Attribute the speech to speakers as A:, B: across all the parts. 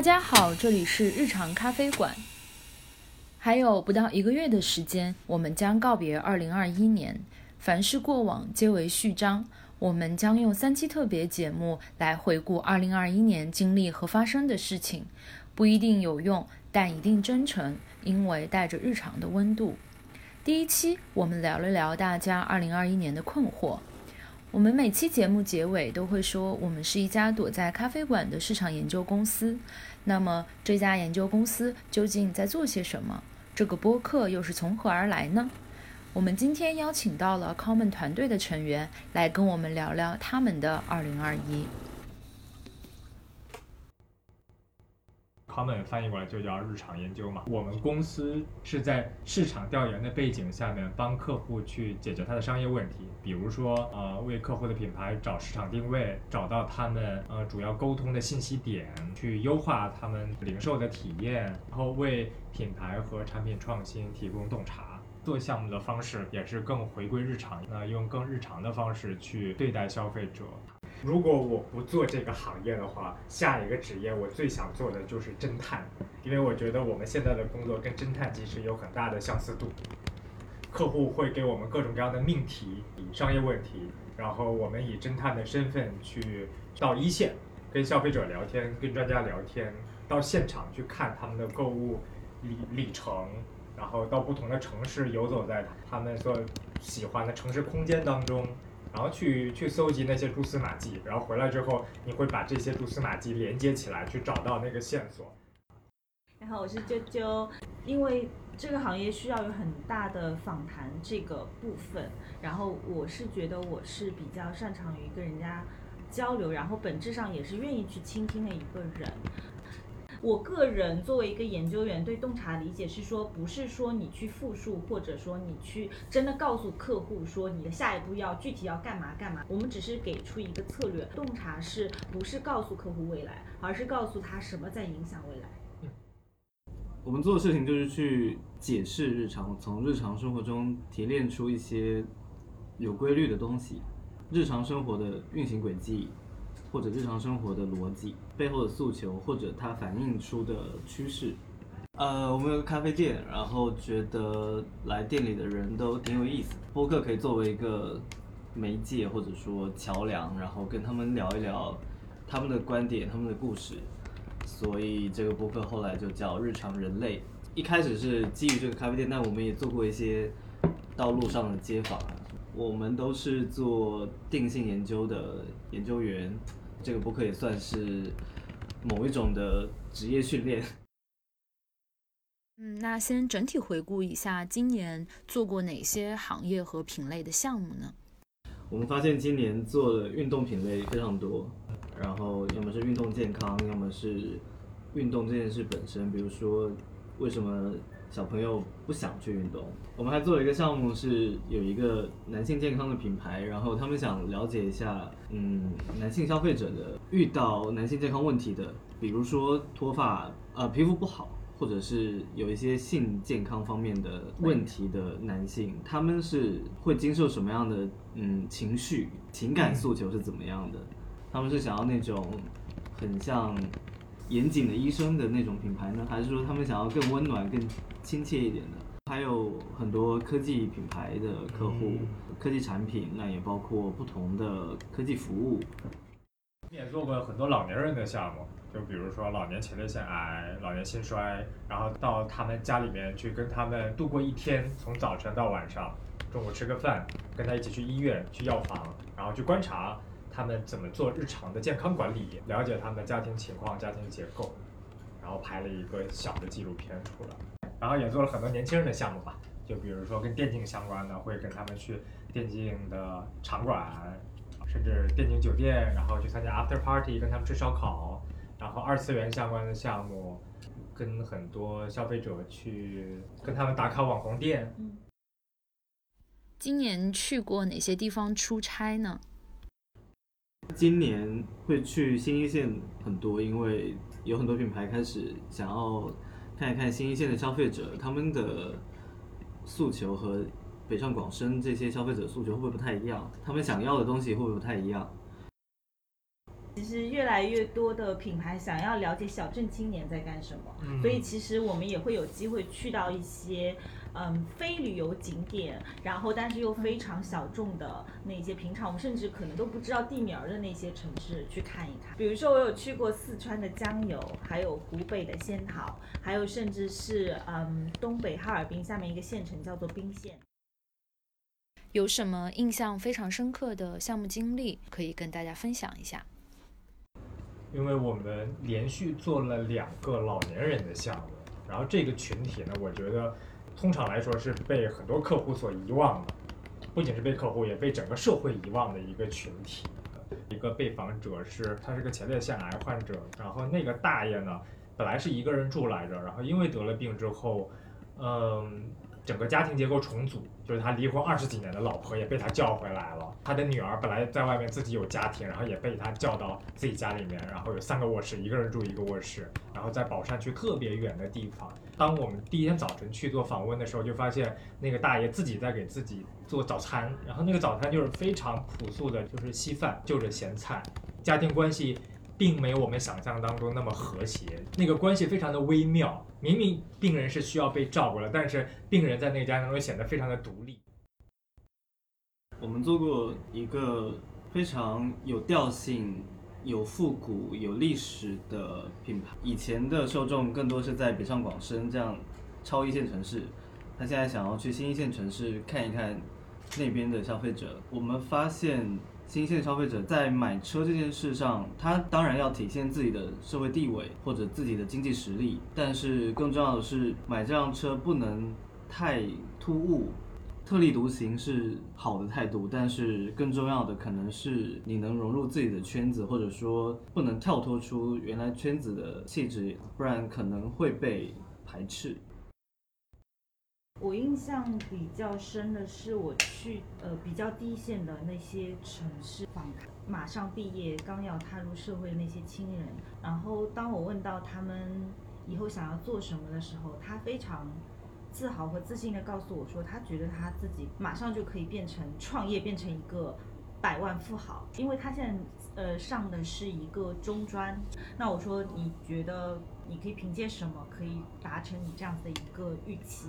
A: 大家好，这里是日常咖啡馆。还有不到一个月的时间，我们将告别2021年。凡是过往，皆为序章。我们将用三期特别节目来回顾2021年经历和发生的事情，不一定有用，但一定真诚，因为带着日常的温度。第一期，我们聊了聊大家2021年的困惑。我们每期节目结尾都会说，我们是一家躲在咖啡馆的市场研究公司。那么，这家研究公司究竟在做些什么？这个播客又是从何而来呢？我们今天邀请到了 Common 团队的成员来跟我们聊聊他们的2021。
B: Common 翻译过来就叫日常研究嘛。我们公司是在市场调研的背景下面，帮客户去解决他的商业问题，比如说呃为客户的品牌找市场定位，找到他们呃主要沟通的信息点，去优化他们零售的体验，然后为品牌和产品创新提供洞察。做项目的方式也是更回归日常，那用更日常的方式去对待消费者。如果我不做这个行业的话，下一个职业我最想做的就是侦探，因为我觉得我们现在的工作跟侦探其实有很大的相似度。客户会给我们各种各样的命题、商业问题，然后我们以侦探的身份去到一线，跟消费者聊天，跟专家聊天，到现场去看他们的购物里里程，然后到不同的城市游走在他们所喜欢的城市空间当中。然后去去搜集那些蛛丝马迹，然后回来之后，你会把这些蛛丝马迹连接起来，去找到那个线索。
C: 然后我是啾啾，因为这个行业需要有很大的访谈这个部分，然后我是觉得我是比较擅长于跟人家交流，然后本质上也是愿意去倾听的一个人。我个人作为一个研究员，对洞察理解是说，不是说你去复述，或者说你去真的告诉客户说你的下一步要具体要干嘛干嘛。我们只是给出一个策略。洞察是不是告诉客户未来，而是告诉他什么在影响未来。
D: 我们做的事情就是去解释日常，从日常生活中提炼出一些有规律的东西，日常生活的运行轨迹。或者日常生活的逻辑背后的诉求，或者它反映出的趋势。呃，我们有个咖啡店，然后觉得来店里的人都挺有意思。播客可以作为一个媒介或者说桥梁，然后跟他们聊一聊他们的观点、他们的故事。所以这个播客后来就叫日常人类。一开始是基于这个咖啡店，但我们也做过一些道路上的街访。我们都是做定性研究的研究员。这个播客也算是某一种的职业训练。
A: 嗯，那先整体回顾一下今年做过哪些行业和品类的项目呢？
D: 我们发现今年做的运动品类非常多，然后要么是运动健康，要么是运动这件事本身，比如说为什么。小朋友不想去运动，我们还做了一个项目，是有一个男性健康的品牌，然后他们想了解一下，嗯，男性消费者的遇到男性健康问题的，比如说脱发，呃，皮肤不好，或者是有一些性健康方面的问题的男性，他们是会经受什么样的，嗯，情绪、情感诉求是怎么样的？他们是想要那种很像。严谨的医生的那种品牌呢，还是说他们想要更温暖、更亲切一点的？还有很多科技品牌的客户，科技产品，那也包括不同的科技服务。
B: 你也做过很多老年人的项目，就比如说老年前列腺癌、老年心衰，然后到他们家里面去跟他们度过一天，从早晨到晚上，中午吃个饭，跟他一起去医院、去药房，然后去观察。他们怎么做日常的健康管理？了解他们的家庭情况、家庭结构，然后拍了一个小的纪录片出来。然后也做了很多年轻人的项目吧，就比如说跟电竞相关的，会跟他们去电竞的场馆，甚至电竞酒店，然后去参加 after party，跟他们吃烧烤。然后二次元相关的项目，跟很多消费者去跟他们打卡网红店。
A: 嗯今年去过哪些地方出差呢？
D: 今年会去新一线很多，因为有很多品牌开始想要看一看新一线的消费者，他们的诉求和北上广深这些消费者诉求会不会不太一样？他们想要的东西会不会不太一样？
C: 其实越来越多的品牌想要了解小镇青年在干什么，
B: 嗯
C: 所以其实我们也会有机会去到一些嗯非旅游景点，然后但是又非常小众的那些平常我们甚至可能都不知道地名儿的那些城市去看一看。比如说我有去过四川的江油，还有湖北的仙桃，还有甚至是嗯东北哈尔滨下面一个县城叫做彬县。
A: 有什么印象非常深刻的项目经历可以跟大家分享一下？
B: 因为我们连续做了两个老年人的项目，然后这个群体呢，我觉得通常来说是被很多客户所遗忘的，不仅是被客户，也被整个社会遗忘的一个群体。一个被访者是他是个前列腺癌患者，然后那个大爷呢，本来是一个人住来着，然后因为得了病之后，嗯，整个家庭结构重组，就是他离婚二十几年的老婆也被他叫回来了，他的女儿本来在外面自己有家庭，然后也被他叫到自己家里面，然后有三个卧室，一个人住一个卧室，然后在宝山区特别远的地方。当我们第一天早晨去做访问的时候，就发现那个大爷自己在给自己做早餐，然后那个早餐就是非常朴素的，就是稀饭就着咸菜，家庭关系并没有我们想象当中那么和谐，那个关系非常的微妙。明明病人是需要被照顾的，但是病人在那个家庭中显得非常的独立。
D: 我们做过一个非常有调性、有复古、有历史的品牌。以前的受众更多是在北上广深这样超一线城市，他现在想要去新一线城市看一看那边的消费者。我们发现新一线消费者在买车这件事上，他当然要体现自己的社会地位或者自己的经济实力，但是更重要的是买这辆车不能太突兀。特立独行是好的态度，但是更重要的可能是你能融入自己的圈子，或者说不能跳脱出原来圈子的气质，不然可能会被排斥。
C: 我印象比较深的是，我去呃比较低线的那些城市访谈，马上毕业刚要踏入社会的那些亲人，然后当我问到他们以后想要做什么的时候，他非常自豪和自信的告诉我说，他觉得他自己马上就可以变成创业，变成一个百万富豪，因为他现在呃上的是一个中专。那我说你觉得你可以凭借什么可以达成你这样子的一个预期？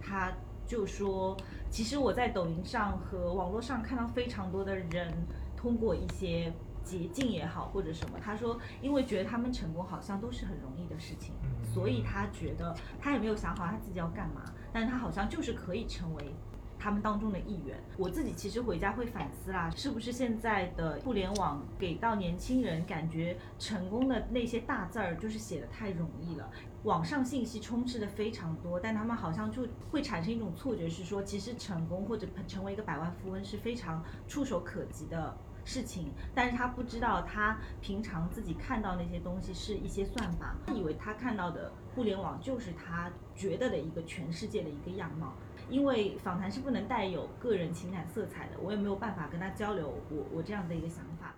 C: 他就说，其实我在抖音上和网络上看到非常多的人通过一些捷径也好或者什么，他说因为觉得他们成功好像都是很容易的事情，所以他觉得他也没有想好他自己要干嘛，但他好像就是可以成为。他们当中的一员，我自己其实回家会反思啦，是不是现在的互联网给到年轻人感觉成功的那些大字儿就是写的太容易了，网上信息充斥的非常多，但他们好像就会产生一种错觉，是说其实成功或者成为一个百万富翁是非常触手可及的。事情，但是他不知道，他平常自己看到那些东西是一些算法，他以为他看到的互联网就是他觉得的一个全世界的一个样貌。因为访谈是不能带有个人情感色彩的，我也没有办法跟他交流我我这样的一个想法。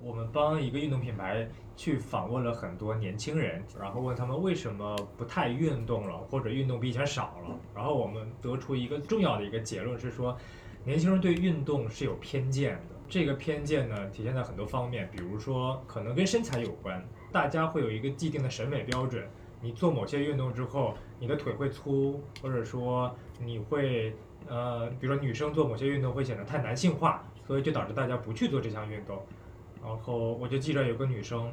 B: 我们帮一个运动品牌去访问了很多年轻人，然后问他们为什么不太运动了，或者运动比以前少了。然后我们得出一个重要的一个结论是说，年轻人对运动是有偏见的。这个偏见呢，体现在很多方面，比如说可能跟身材有关，大家会有一个既定的审美标准。你做某些运动之后，你的腿会粗，或者说你会呃，比如说女生做某些运动会显得太男性化，所以就导致大家不去做这项运动。然后我就记着有个女生，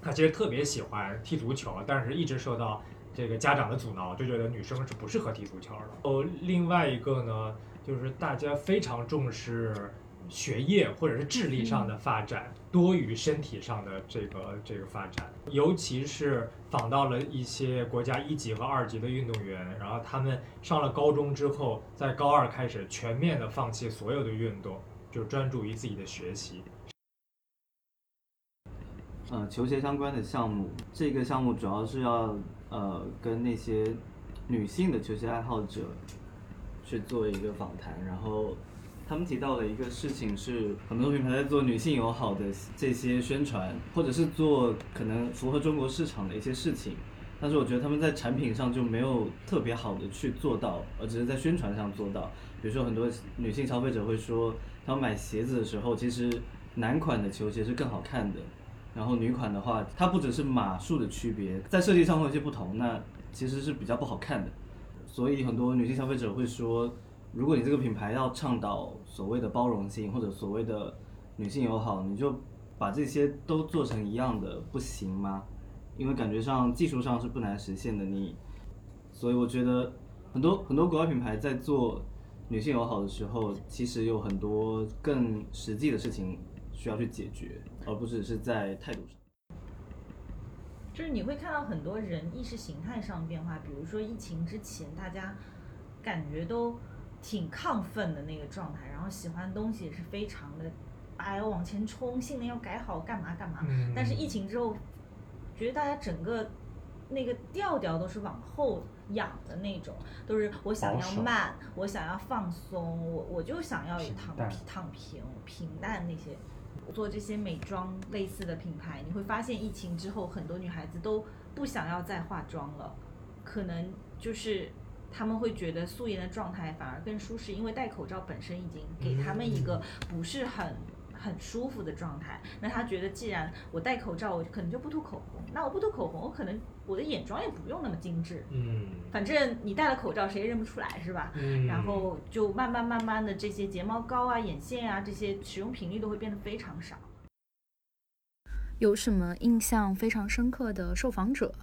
B: 她其实特别喜欢踢足球，但是一直受到这个家长的阻挠，就觉得女生是不适合踢足球的。哦，另外一个呢，就是大家非常重视学业或者是智力上的发展，多于身体上的这个这个发展。尤其是访到了一些国家一级和二级的运动员，然后他们上了高中之后，在高二开始全面的放弃所有的运动，就专注于自己的学习。
D: 呃，球鞋相关的项目，这个项目主要是要呃跟那些女性的球鞋爱好者去做一个访谈，然后他们提到的一个事情是，很多品牌在做女性友好的这些宣传，或者是做可能符合中国市场的一些事情，但是我觉得他们在产品上就没有特别好的去做到，而只是在宣传上做到。比如说很多女性消费者会说，她们买鞋子的时候，其实男款的球鞋是更好看的，然后女款的话，它不只是码数的区别，在设计上会有些不同，那其实是比较不好看的。所以很多女性消费者会说，如果你这个品牌要倡导所谓的包容性或者所谓的女性友好，你就把这些都做成一样的，不行吗？因为感觉上技术上是不难实现的，你，所以我觉得很多很多国外品牌在做女性友好的时候，其实有很多更实际的事情需要去解决，而不只是在态度上。
C: 就是你会看到很多人意识形态上变化，比如说疫情之前，大家感觉都挺亢奋的那个状态，然后喜欢的东西也是非常的，哎要往前冲，性能要改好，干嘛干嘛。
B: 嗯
C: 但是疫情之后，觉得大家整个那个调调都是往后仰的那种，都是我想要慢，我想要放松，我我就想要躺平躺平平淡那些。做这些美妆类似的品牌，你会发现疫情之后，很多女孩子都不想要再化妆了，可能就是她们会觉得素颜的状态反而更舒适，因为戴口罩本身已经给他们一个不是很很舒服的状态。那他觉得，既然我戴口罩，我可能就不涂口红，那我不涂口红，我可能我的眼妆也不用那么精致，
B: 嗯
C: 反正你戴了口罩，谁也认不出来，是吧？
B: 嗯，
C: 然后就慢慢慢慢的，这些睫毛膏啊、眼线啊，这些使用频率都会变得非常少。
A: 有什么印象非常深刻的受访者？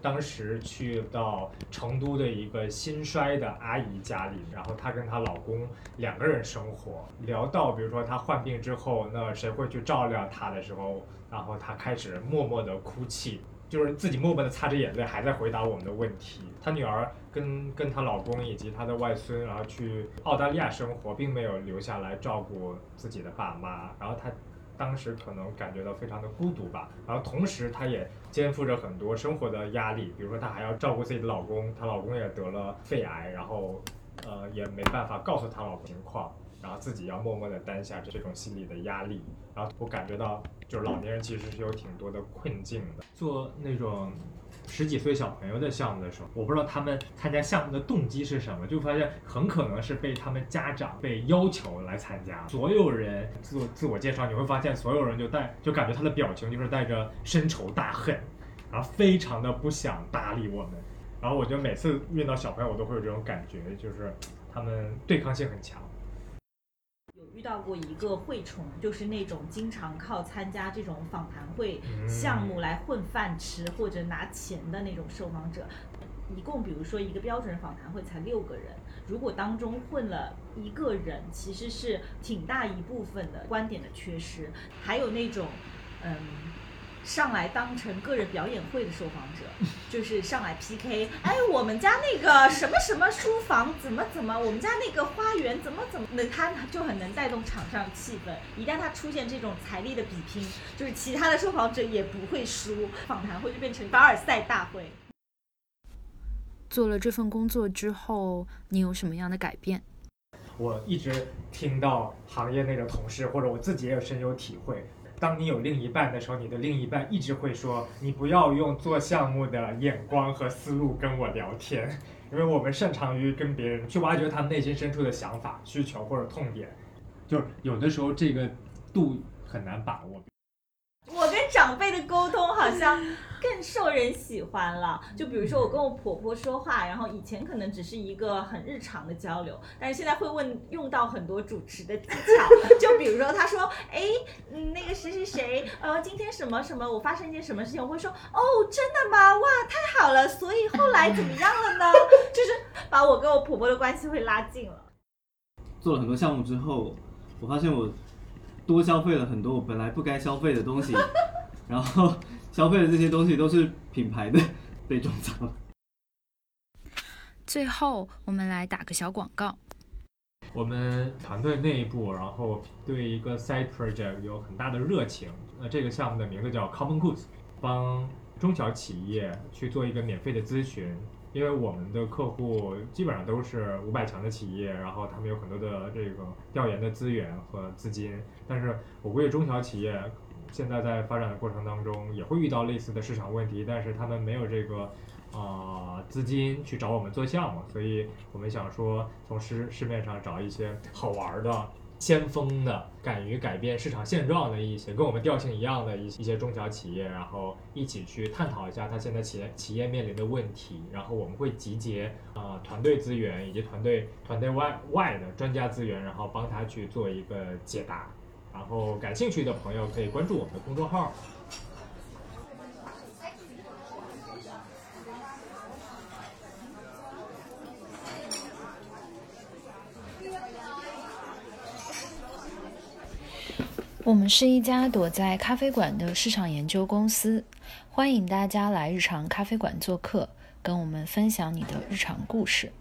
B: 当时去到成都的一个心衰的阿姨家里，然后她跟她老公两个人生活，聊到比如说她患病之后，那谁会去照料她的时候，然后她开始默默的哭泣，就是自己默默的擦着眼泪，还在回答我们的问题。她女儿跟跟她老公以及她的外孙，然后去澳大利亚生活，并没有留下来照顾自己的爸妈，然后她。当时可能感觉到非常的孤独吧，然后同时她也肩负着很多生活的压力，比如说她还要照顾自己的老公，她老公也得了肺癌，然后呃也没办法告诉她老公情况，然后自己要默默的担下这种心理的压力，然后我感觉到就是老年人其实是有挺多的困境的，做那种。十几岁小朋友的项目的时候，我不知道他们参加项目的动机是什么，就发现很可能是被他们家长被要求来参加。所有人自自我介绍，你会发现所有人就带就感觉他的表情就是带着深仇大恨，然后非常的不想搭理我们。然后我觉得每次遇到小朋友，我都会有这种感觉，就是他们对抗性很强。
C: 有遇到过一个会虫，就是那种经常靠参加这种访谈会
B: 嗯
C: 项目来混饭吃或者拿钱的那种受访者。一共比如说一个标准访谈会才六个人，如果当中混了一个人，其实是挺大一部分的观点的缺失。还有那种，嗯。上来当成个人表演会的受访者，就是上来 PK，哎，我们家那个什么什么书房怎么怎么，我们家那个花园怎么怎么，那他就很能带动场上气氛。一旦他出现这种财力的比拼，就是其他的受访者也不会输，访谈会就变成凡尔赛大会。
A: 做了这份工作之后，你有什么样的改变？
B: 我一直听到行业内的同事或者我自己也有深有体会。当你有另一半的时候，你的另一半一直会说：“你不要用做项目的眼光和思路跟我聊天，因为我们擅长于跟别人去挖掘他们内心深处的想法、需求或者痛点。”就是有的时候这个度很难把握。
C: 长辈的沟通好像更受人喜欢了。就比如说我跟我婆婆说话，然后以前可能只是一个很日常的交流，但是现在会问用到很多主持的技巧。就比如说她说，哎，嗯，那个谁谁谁，呃，今天什么什么，我发生一件什么事情，我会说，哦，真的吗？哇，太好了。所以后来怎么样了呢？就是把我跟我婆婆的关系会拉近了。
D: 做了很多项目之后，我发现我多消费了很多我本来不该消费的东西，然后 消费的这些东西都是品牌的 被种草。
A: 最后，我们来打个小广告。
B: 我们团队内部，然后对一个 side project 有很大的热情。那这个项目的名字叫 Common Goods，帮中小企业去做一个免费的咨询。因为我们的客户基本上都是五百强的企业，然后他们有很多的这个调研的资源和资金。但是我估计中小企业现在在发展的过程当中也会遇到类似的市场问题，但是他们没有这个啊、资金去找我们做项目，所以我们想说从市市面上找一些好玩的先锋的、敢于改变市场现状的一些跟我们调性一样的一一些中小企业，然后一起去探讨一下他现在企业企业面临的问题，然后我们会集结啊、呃团队资源以及团队团队外外的专家资源，然后帮他去做一个解答。然后感兴趣的朋友可以关注我们的公众号。
A: 我们是一家躲在咖啡馆的市场研究公司，欢迎大家来日常咖啡馆做客，跟我们分享你的日常故事。